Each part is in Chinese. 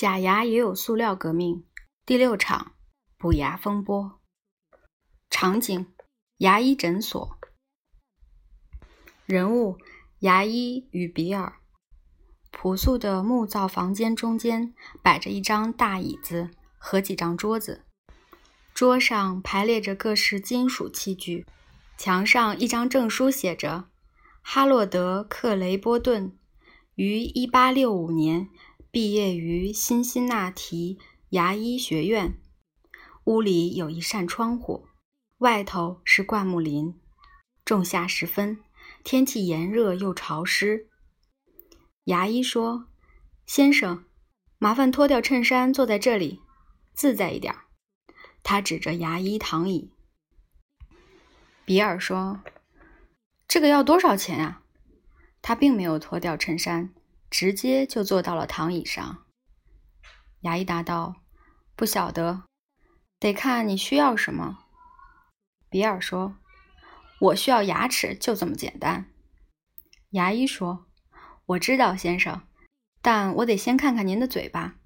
假牙也有塑料革命。第六场补牙风波。场景：牙医诊所。人物：牙医与比尔。朴素的木造房间中间摆着一张大椅子和几张桌子，桌上排列着各式金属器具。墙上一张证书写着：“哈洛德·克雷波顿，于1865年。”毕业于辛辛那提牙医学院。屋里有一扇窗户，外头是灌木林。仲夏时分，天气炎热又潮湿。牙医说：“先生，麻烦脱掉衬衫，坐在这里，自在一点。”他指着牙医躺椅。比尔说：“这个要多少钱啊？”他并没有脱掉衬衫。直接就坐到了躺椅上。牙医答道：“不晓得，得看你需要什么。”比尔说：“我需要牙齿，就这么简单。”牙医说：“我知道，先生，但我得先看看您的嘴巴，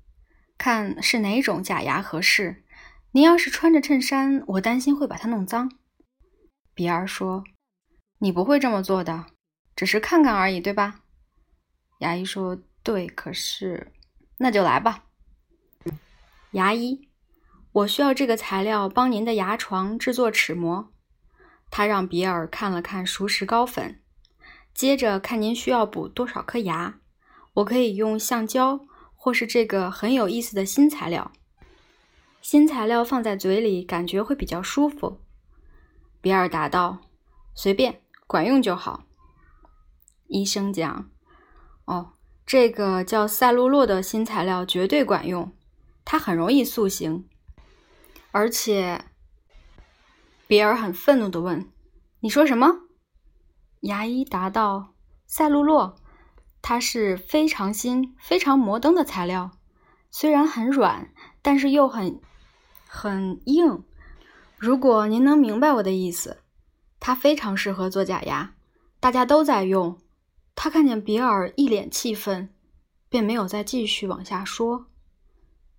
看是哪种假牙合适。您要是穿着衬衫，我担心会把它弄脏。”比尔说：“你不会这么做的，只是看看而已，对吧？”牙医说：“对，可是，那就来吧。”牙医，我需要这个材料帮您的牙床制作齿模。他让比尔看了看熟石膏粉，接着看您需要补多少颗牙。我可以用橡胶，或是这个很有意思的新材料。新材料放在嘴里感觉会比较舒服。比尔答道：“随便，管用就好。”医生讲。哦，这个叫赛璐珞的新材料绝对管用，它很容易塑形。而且，比尔很愤怒地问：“你说什么？”牙医答道：“赛璐珞，它是非常新、非常摩登的材料，虽然很软，但是又很很硬。如果您能明白我的意思，它非常适合做假牙，大家都在用。”他看见比尔一脸气愤，便没有再继续往下说。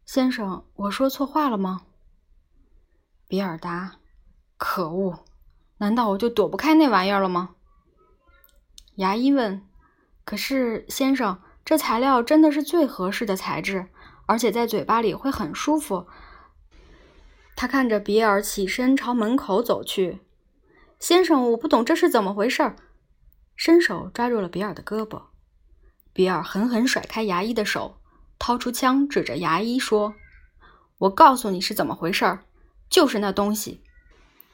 先生，我说错话了吗？比尔答：“可恶，难道我就躲不开那玩意儿了吗？”牙医问：“可是，先生，这材料真的是最合适的材质，而且在嘴巴里会很舒服。”他看着比尔起身朝门口走去。“先生，我不懂这是怎么回事。”伸手抓住了比尔的胳膊，比尔狠狠甩开牙医的手，掏出枪指着牙医说：“我告诉你是怎么回事儿，就是那东西。”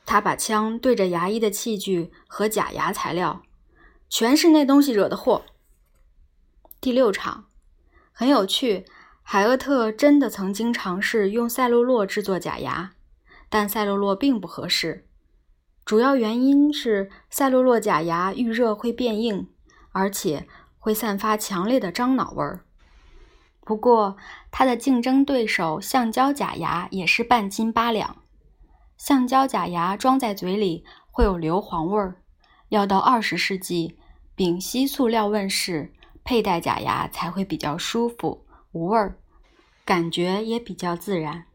他把枪对着牙医的器具和假牙材料，全是那东西惹的祸。第六场很有趣，海厄特真的曾经尝试用赛璐珞制作假牙，但赛璐珞并不合适。主要原因是赛璐珞假牙遇热会变硬，而且会散发强烈的樟脑味儿。不过，它的竞争对手橡胶假牙也是半斤八两。橡胶假牙装在嘴里会有硫磺味儿，要到二十世纪丙烯塑料问世，佩戴假牙才会比较舒服、无味儿，感觉也比较自然。